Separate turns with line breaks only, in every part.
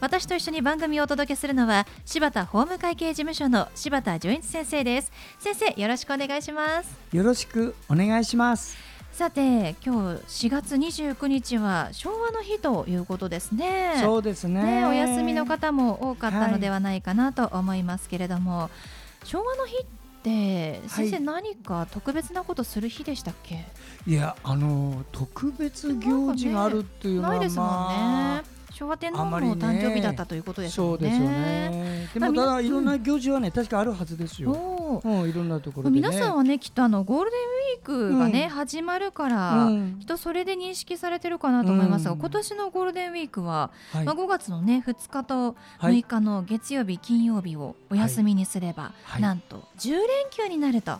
私と一緒に番組をお届けするのは柴田法務会計事務所の柴田純一先生です。先生よろしくお願いします。
よろしくお願いします。
さて今日4月29日は昭和の日ということですね。
そうですね、
ね、お休みの方も多かったのではないかなと思いますけれども、はい、昭和の日って先生、何か特別なことする日でしたっけ？
いやあの特別行事があるっていうのは、
ないですもんね昭和天皇の誕生日だったということですね。そうですよね。
でもただいろんな行事はね確かあるはずですよ。うん、いろんなところ、ね、
皆さんはねきっとあのゴールデンウィークがね、うん、始まるから、うん、きっとそれで認識されてるかなと思いますが、今年のゴールデンウィークは、はい、まあ5月のね2日と6日の月曜日、金曜日をお休みにすれば、はい、なんと10連休になると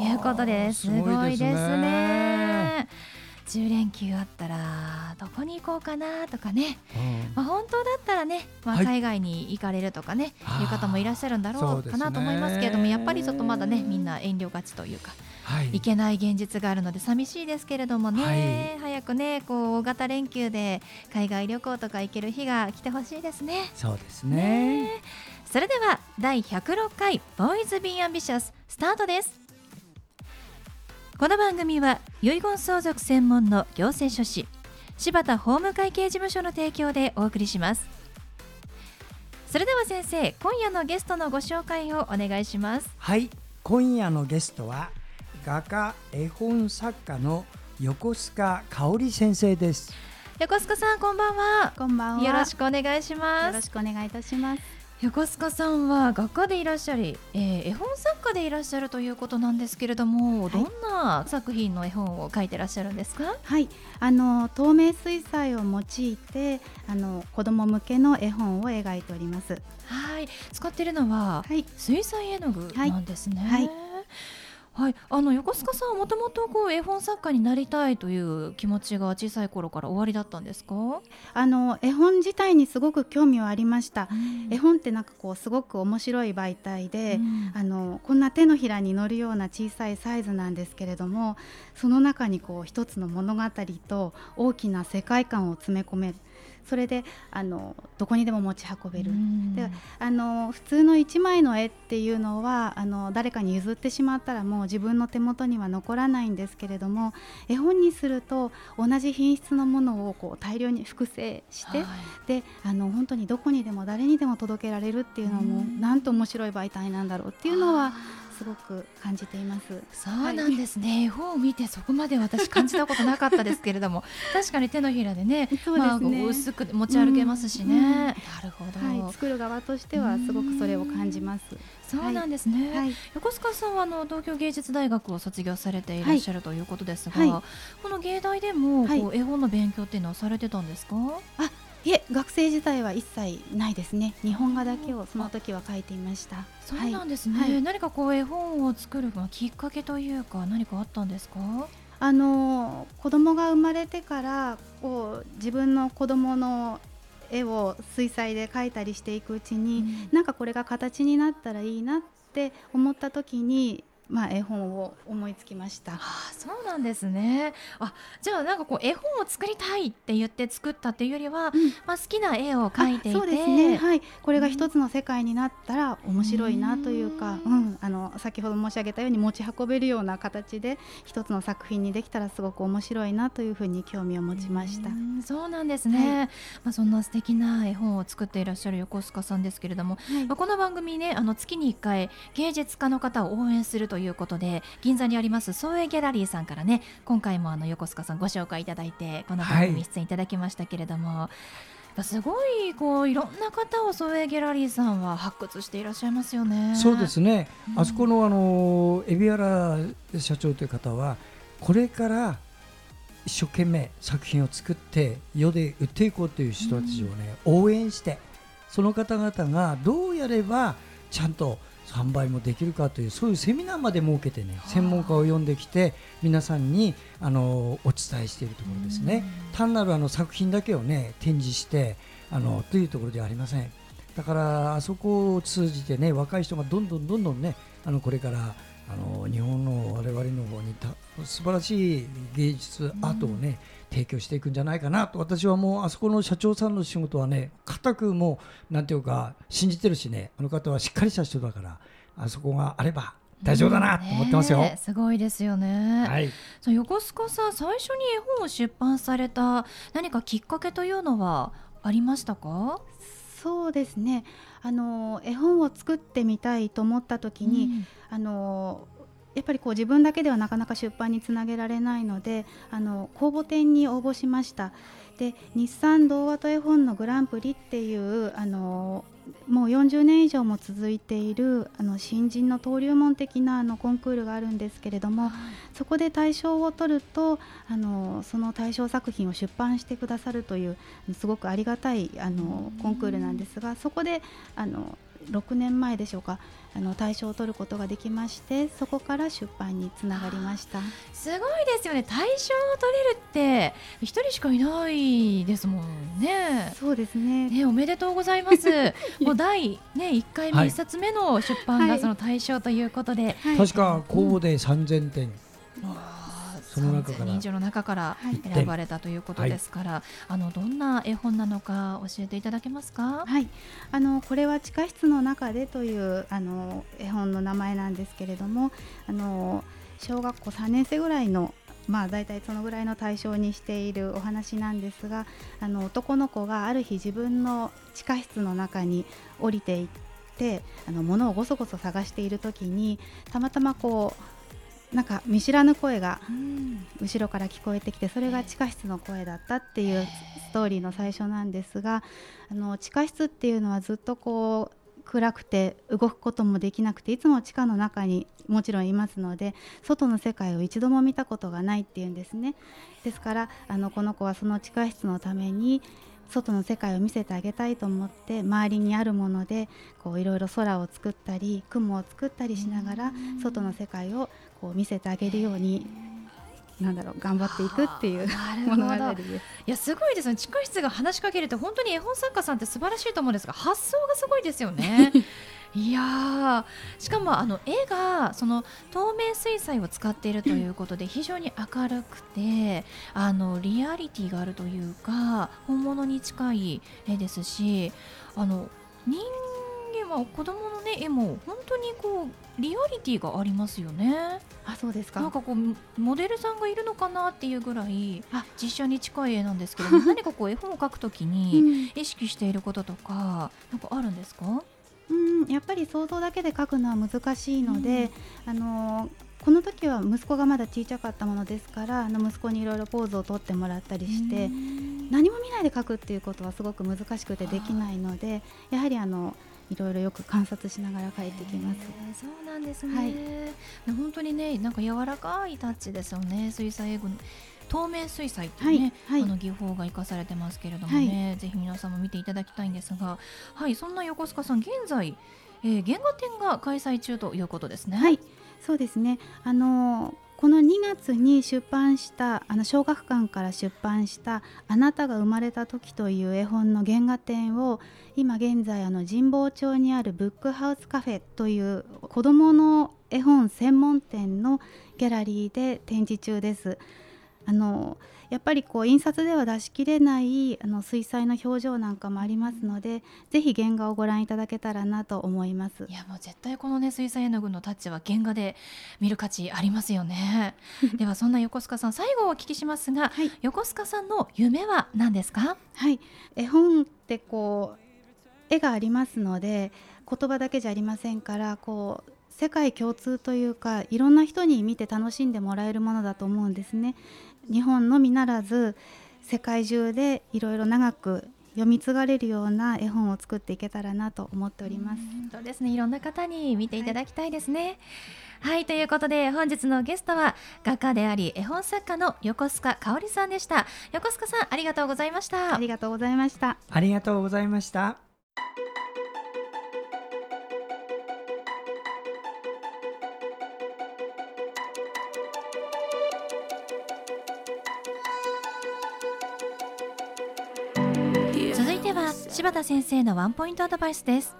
いうことです。すごいですね。10連休あったらどこに行こうかなとかね、うん、まあ、本当だったらね、まあ、海外に行かれるとかね、はい、いう方もいらっしゃるんだろうかなと思いますけれども、やっぱりちょっとまだねみんな遠慮がちというか。はい、いけない現実があるので寂しいですけれどもね、はい、早くねこう大型連休で海外旅行とか行ける日が来てほしいですね。
そうですね。
それでは第106回ボーイズビーアンビシャススタートですこの番組は遺言相続専門の行政書士柴田法務会計事務所の提供でお送りします。それでは先生今夜のゲストのご紹介をお願いします。
はい今夜のゲストは画家絵本作家の横須賀香織先生です。
横須賀さんこんばんは。
こんばんは。
よろしくお願いします。
よろしくお願いいたします
横須賀さんは画家でいらっしゃり、えー、絵本作家でいらっしゃるということなんですけれども、はい、どんな作品の絵本を描いてらっしゃるんですか？
はい。あの透明水彩を用いてあの子供向けの絵本を描いております。
はい。使っているのは、はい、水彩絵の具なんですね、
はい、
はいはい、あの横須賀さんはもともとこう絵本作家になりたいという気持ちが小さい頃から終わりだったんですか？
あの絵本自体にすごく興味はありました、うん、絵本ってなんかこうすごく面白い媒体で、うん、あのこんな手のひらに乗るような小さいサイズなんですけれどもその中にこう一つの物語と大きな世界観を詰め込めるそれであのどこにでも持ち運べる、であの普通の1枚の絵っていうのはあの誰かに譲ってしまったらもう自分の手元には残らないんですけれども絵本にすると同じ品質のものをこう大量に複製して、はい、であの本当にどこにでも誰にでも届けられるっていうのもなんと面白い媒体なんだろうっていうのはすごく感じています。
そうなんですね。はい、絵本を見てそこまで私感じたことなかったですけれども、確かに手のひらでね、
そうですね
まあ、薄く持ち歩けますしね。うんうん、なるほ
ど、はい。作る側としてはすごくそれを感じます。
そうなんですね。はい、横須賀さんはあの東京芸術大学を卒業されていらっしゃるということですが、この芸大でもこう絵本の勉強っていうのはされてたんですか？
あいえ学生時代は一切ないですね。日本画だけをその時は書いていました。
そうなんですね、はい、何かこう絵本を作るきっかけというか何かあったんですか？
あの子供が生まれてからこう自分の子供の絵を水彩で描いたりしていくうちに、うん、なんかこれが形になったらいいなって思った時にまあ、絵本を思いつきました。
あそうなんですね。あじゃあなんかこう絵本を作りたいって言って作ったっていうよりは、うん、まあ、好きな絵を描いていて。
そうですね、はい、これが一つの世界になったら面白いなというか、うん、うん、あの先ほど申し上げたように持ち運べるような形で一つの作品にできたらすごく面白いなというふうに興味を持ちました。
うそうなんですね、はい、まあ、そんな素敵な絵本を作っていらっしゃる横須賀さんですけれども、はい、まあ、この番組ねあの月に1回芸術家の方を応援するということで銀座にあります創営ギャラリーさんからね今回もあの横須賀さんご紹介いただいてこの番組出演いただきましたけれども、はい、すごいこういろんな方を創営ギャラリーさんは発掘していらっしゃいますよね。
そうですね、うん、あそこのあの海老原社長という方はこれから一生懸命作品を作って世で売っていこうという人たちをね、応援してその方々がどうやればちゃんと販売もできるかというそういうセミナーまで設けてね専門家を呼んできて皆さんにあのお伝えしているところですね。単なるあの作品だけをね展示してあのというところではありません。だからあそこを通じてね若い人がどんどんどんどんねあのこれからあの日本の我々の方にた素晴らしい芸術アートをね、提供していくんじゃないかなと私はもうあそこの社長さんの仕事はね固くもうなんていうか信じてるしねあの方はしっかりした人だからあそこがあれば大丈夫だなと思ってますよ。
ね、すごいですよね。
はい。
そう横須賀さん最初に絵本を出版された何かきっかけというのはありましたか？
そうですね。あの絵本を作ってみたいと思った時に、うん、あのやっぱりこう自分だけではなかなか出版につなげられないのであの公募展に応募しましたで日産童話と絵本のグランプリっていうあのもう40年以上も続いているあの新人の登竜門的なあのコンクールがあるんですけれども、はい、そこで大賞を取るとあのその大賞作品を出版してくださるというすごくありがたいあのコンクールなんですがそこであの6年前でしょうかあの大賞を取ることができましてそこから出版につながりました。
すごいですよね。大賞を取れるって一人しかいないですもんね。
そうですね。
ねおめでとうございます。もう第ね1回目、は1冊目の出版がその大賞ということで、
はい、確か公募で3000点、
うんその中から。人以上の中から選ばれたということですから、はい、あのどんな絵本なのか教えていただけますか？
はい、あのこれは地下室の中でというあの絵本の名前なんですけれども、あの小学校3年生ぐらいのまあ、大体そのぐらいの対象にしているお話なんですがあの男の子がある日自分の地下室の中に降りていってあの物をごそごそ探している時にたまたまこうなんか見知らぬ声が後ろから聞こえてきてそれが地下室の声だったっていうストーリーの最初なんですがあの地下室っていうのはずっとこう暗くて動くこともできなくていつも地下の中にもちろんいますので外の世界を一度も見たことがないっていうんですね。ですからあのこの子はその地下室のために外の世界を見せてあげたいと思って周りにあるものでこういろいろ空を作ったり雲を作ったりしながら外の世界をこう見せてあげるようになんだろう頑張っていくっていう物語です。い
やすごいですね。地下室が話しかけるって本当に絵本作家さんって素晴らしいと思うんですが発想がすごいですよね。いやしかもあの絵がその透明水彩を使っているということで非常に明るくてあのリアリティがあるというか本物に近い絵ですしあの人間は子供のね絵も本当にこうリアリティがありますよね。
あそうですか。
なんかこうモデルさんがいるのかなっていうぐらい実写に近い絵なんですけど 何かこう絵本を描くときに意識していることとかなんかあるんですか？
うんやっぱり想像だけで描くのは難しいので、うん、あのこの時は息子がまだ小さかったものですからあの息子にいろいろポーズをとってもらったりして、何も見ないで描くっていうことはすごく難しくてできないのでやはりあのいろいろよく観察しながら描いてきます。
そうなんですね、はい、本当にねなんか柔らかいタッチですよね。水彩英語透明水彩っていうね、はいはい、あの技法が生かされてますけれどもね、はい、ぜひ皆さんも見ていただきたいんですが、はい、そんな横須賀さん現在、えー、原画展が開催中ということですね。
はい、そうですね。あのーこの2月に出版したあの小学館から出版した「あなたが生まれた時」という絵本の原画展を今現在あの神保町にあるブックハウスカフェという子どもの絵本専門店のギャラリーで展示中です。あのやっぱりこう印刷では出しきれないあの水彩の表情なんかもありますのでぜひ原画をご覧いただけたらなと思います。
いやもう絶対このね水彩絵の具のタッチは原画で見る価値ありますよね。ではそんな横須賀さん最後お聞きしますが、はい、横須賀さんの夢は何ですか？
はい。絵本ってこう絵がありますので言葉だけじゃありませんからこう世界共通というかいろんな人に見て楽しんでもらえるものだと思うんですね。日本のみならず世界中でいろいろ長く読み継がれるような絵本を作っていけたらなと思っております。
そうですねいろんな方に見ていただきたいですね。はい、はい、ということで本日のゲストは画家であり絵本作家の横須賀香織さんでした。横須賀さんありがとうございました。
ありがとうございました。
ありがとうございました。
柴田先生のワンポイントアドバイスです。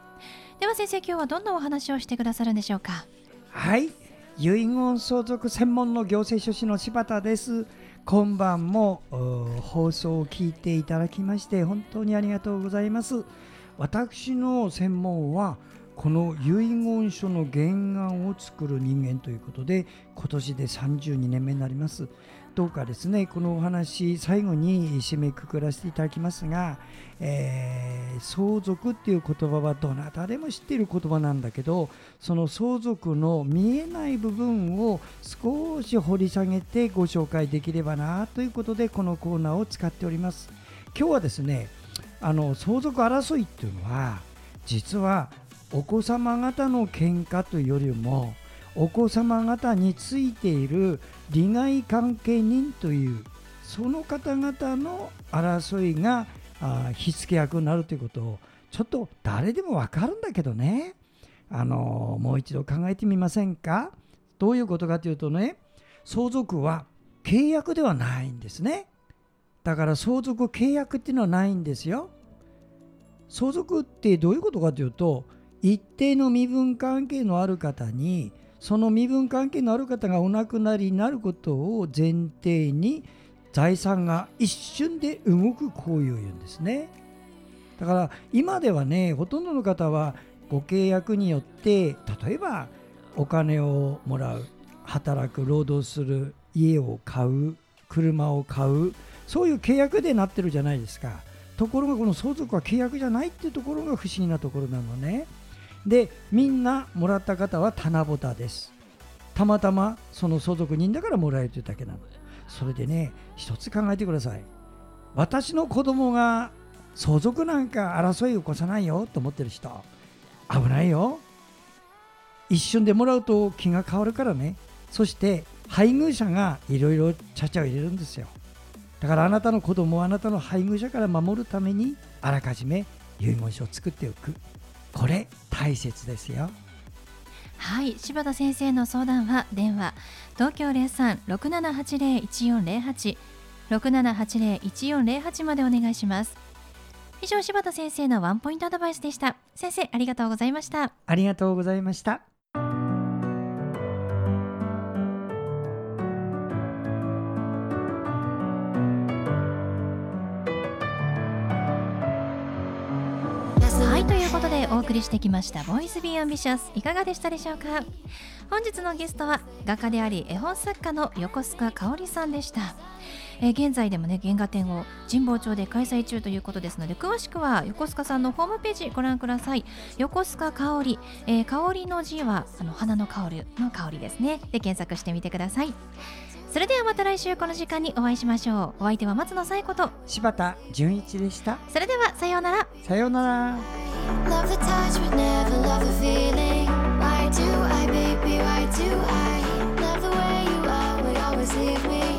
では先生今日はどんなお話をしてくださるんでしょうか？
はい。遺言相続専門の行政書士の柴田です。今晩も放送を聞いていただきまして本当にありがとうございます。私の専門はこの遺言書の原案を作る人間ということで今年で32年目になります。どうかですねこのお話最後に締めくくらせていただきますが、えー、相続っていう言葉はどなたでも知っている言葉なんだけどその相続の見えない部分を少し掘り下げてご紹介できればなということでこのコーナーを使っております。今日はですねあの相続争いっていうのは実はお子様方の喧嘩というよりもお子様方についている利害関係人というその方々の争いが火付け役になるということをちょっと誰でも分かるんだけどね。あのもう一度考えてみませんか？どういうことかというとね相続は契約ではないんですね。だから相続契約っていうのはないんですよ。相続ってどういうことかというと一定の身分関係のある方にその身分関係のある方がお亡くなりになることを前提に財産が一瞬で動く行為を言うんですね。だから今ではねほとんどの方はご契約によって例えばお金をもらう働く労働する家を買う車を買うそういう契約でなってるじゃないですか。ところがこの相続は契約じゃないっていうところが不思議なところなのね。でみんなもらった方は棚ぼたです。たまたまその相続人だからもらえるというだけなのそれでね一つ考えてください。私の子供が相続なんか争いを起こさないよと思ってる人危ないよ。一瞬でもらうと気が変わるからね。そして配偶者がいろいろちゃちゃを入れるんですよ。だからあなたの子供をあなたの配偶者から守るためにあらかじめ遺言書を作っておく。これ大切ですよ。
はい柴田先生の相談は電話東京03-6780-1408 6780-1408までお願いします。以上柴田先生のワンポイントアドバイスでした。先生ありがとうございました。
ありがとうございました
お送りしてきました「 Voice Be Ambitious いかがでしたでしょうか？本日のゲストは画家であり絵本作家の横須賀香織さんでした。えー、現在でもね原画展を神保町で開催中ということですので詳しくは横須賀さんのホームページご覧ください。横須賀香り、えー、香りの字はあの花の香るの香りですね。で検索してみてください。それではまた来週この時間にお会いしましょう。お相手は松野紗友子と
柴田純一でした。
それではさようなら。
さようなら Why do I, baby? Why do I love the way you are? We always leave me